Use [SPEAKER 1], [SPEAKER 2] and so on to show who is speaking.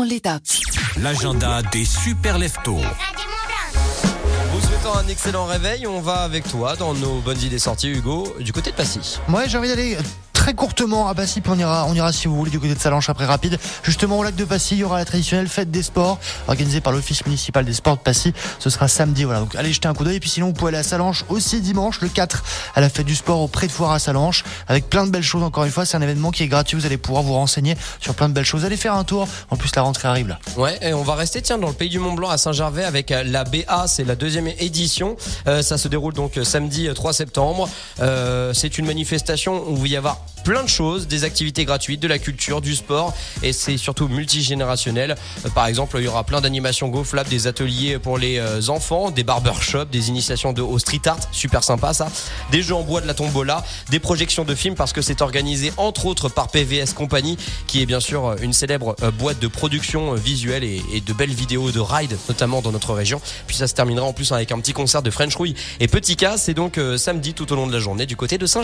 [SPEAKER 1] On l'étape.
[SPEAKER 2] L'agenda des super leftos.
[SPEAKER 3] Vous souhaitons un excellent réveil. On va avec toi dans nos bonnes idées sorties, Hugo, du côté de Passy.
[SPEAKER 4] Ouais, j'ai envie d'aller très courtement à Passy, puis on ira, on ira si vous voulez du côté de Salanches après rapide. Justement au lac de Passy, il y aura la traditionnelle fête des sports organisée par l'office municipal des sports de Passy. Ce sera samedi, voilà. Donc allez jeter un coup d'œil. Et puis sinon, vous pouvez aller à Salanches aussi dimanche, le 4, à la fête du sport au pré de foire à Salanches, avec plein de belles choses. Encore une fois, c'est un événement qui est gratuit. Vous allez pouvoir vous renseigner sur plein de belles choses. Allez faire un tour. En plus, la rentrée arrive là.
[SPEAKER 3] Ouais, et on va rester tiens dans le pays du Mont Blanc à Saint-Gervais avec euh, la BA, c'est la deuxième édition. Euh, ça se déroule donc euh, samedi 3 septembre. Euh, c'est une manifestation où il va y avoir plein de choses, des activités gratuites, de la culture, du sport et c'est surtout multigénérationnel. Euh, par exemple, il y aura plein d'animations gonflables, des ateliers pour les euh, enfants, des barbershops, des initiations de au street art, super sympa ça, des jeux en bois de la tombola, des projections de films parce que c'est organisé entre autres par PVS Company qui est bien sûr une célèbre euh, boîte de production euh, visuelle et, de belles vidéos de ride notamment dans notre région. Puis ça se terminera en plus avec un petit concert de French Rouille et Petit K, c'est donc euh, samedi tout au long de la journée du côté de Saint